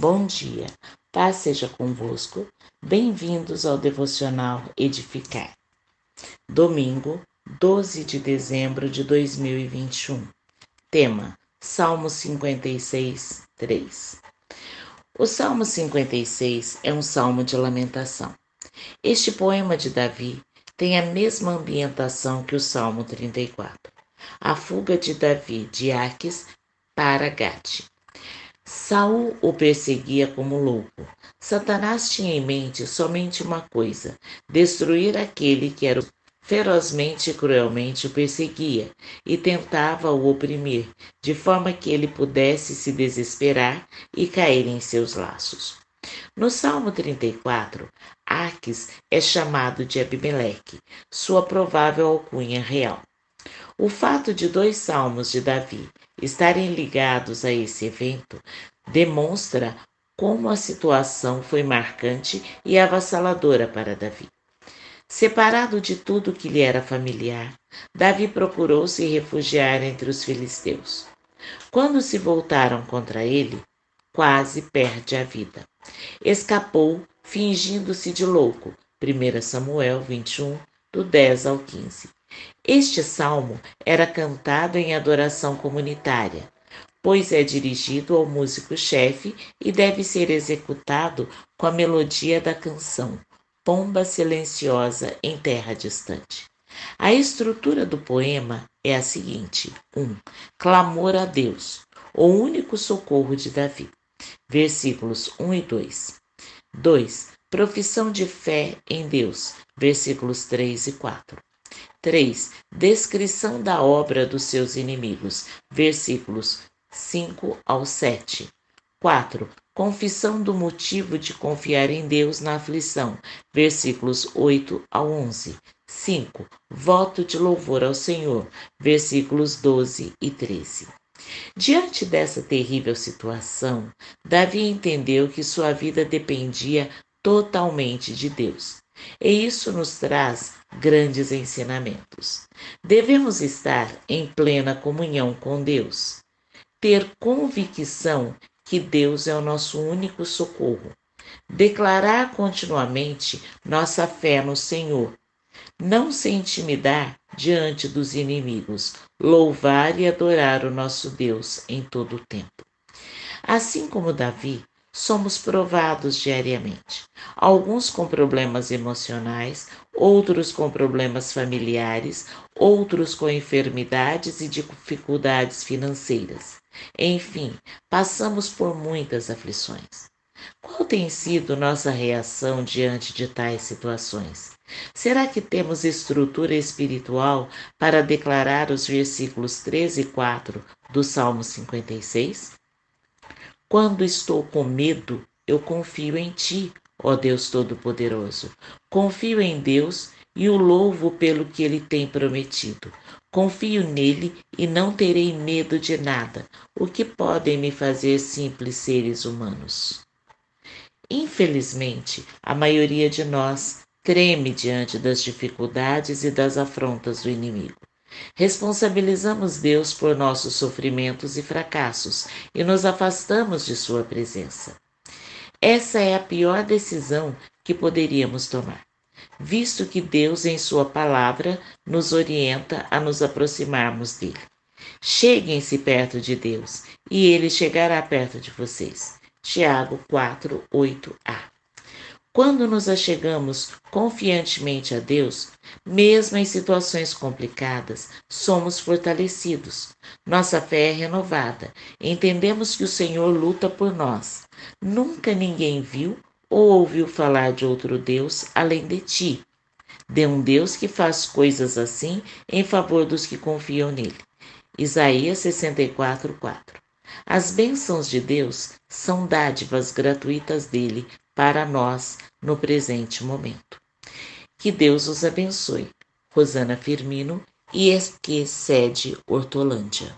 Bom dia, paz seja convosco. Bem-vindos ao devocional Edificar. Domingo, 12 de dezembro de 2021. Tema: Salmo 56, 3. O Salmo 56 é um salmo de lamentação. Este poema de Davi tem a mesma ambientação que o Salmo 34. A fuga de Davi de Aques para Gate Saul o perseguia como louco. Satanás tinha em mente somente uma coisa: destruir aquele que era ferozmente e cruelmente o perseguia e tentava o oprimir, de forma que ele pudesse se desesperar e cair em seus laços. No Salmo 34, Aques é chamado de Abimeleque, sua provável alcunha real. O fato de dois salmos de Davi estarem ligados a esse evento demonstra como a situação foi marcante e avassaladora para Davi. Separado de tudo que lhe era familiar, Davi procurou se refugiar entre os filisteus. Quando se voltaram contra ele, quase perde a vida. Escapou fingindo-se de louco. 1 Samuel 21, do 10 ao 15. Este salmo era cantado em adoração comunitária, pois é dirigido ao músico-chefe e deve ser executado com a melodia da canção Pomba Silenciosa em Terra Distante. A estrutura do poema é a seguinte: 1. Um, clamor a Deus, o único socorro de Davi. Versículos 1 e 2. 2. Profissão de fé em Deus. Versículos 3 e 4. 3. Descrição da obra dos seus inimigos. Versículos 5 ao 7. 4. Confissão do motivo de confiar em Deus na aflição. Versículos 8 ao 11. 5. Voto de louvor ao Senhor. Versículos 12 e 13. Diante dessa terrível situação, Davi entendeu que sua vida dependia totalmente de Deus. E isso nos traz grandes ensinamentos. Devemos estar em plena comunhão com Deus, ter convicção que Deus é o nosso único socorro, declarar continuamente nossa fé no Senhor, não se intimidar diante dos inimigos, louvar e adorar o nosso Deus em todo o tempo. Assim como Davi, somos provados diariamente. Alguns com problemas emocionais, outros com problemas familiares, outros com enfermidades e dificuldades financeiras. Enfim, passamos por muitas aflições. Qual tem sido nossa reação diante de tais situações? Será que temos estrutura espiritual para declarar os versículos 13 e 4 do Salmo 56? Quando estou com medo, eu confio em Ti, ó Deus Todo-Poderoso. Confio em Deus e o louvo pelo que Ele tem prometido. Confio nele e não terei medo de nada, o que podem me fazer simples seres humanos. Infelizmente, a maioria de nós treme diante das dificuldades e das afrontas do inimigo. Responsabilizamos Deus por nossos sofrimentos e fracassos e nos afastamos de Sua presença. Essa é a pior decisão que poderíamos tomar, visto que Deus, em Sua palavra, nos orienta a nos aproximarmos dele. Cheguem-se perto de Deus e ele chegará perto de vocês. Tiago 4, 8a. Quando nos achegamos confiantemente a Deus, mesmo em situações complicadas, somos fortalecidos. Nossa fé é renovada. Entendemos que o Senhor luta por nós. Nunca ninguém viu ou ouviu falar de outro Deus além de ti. De um Deus que faz coisas assim em favor dos que confiam nele. Isaías 64, 4. As bênçãos de Deus são dádivas gratuitas dele para nós no presente momento. Que Deus os abençoe. Rosana Firmino e Esquecede Hortolândia.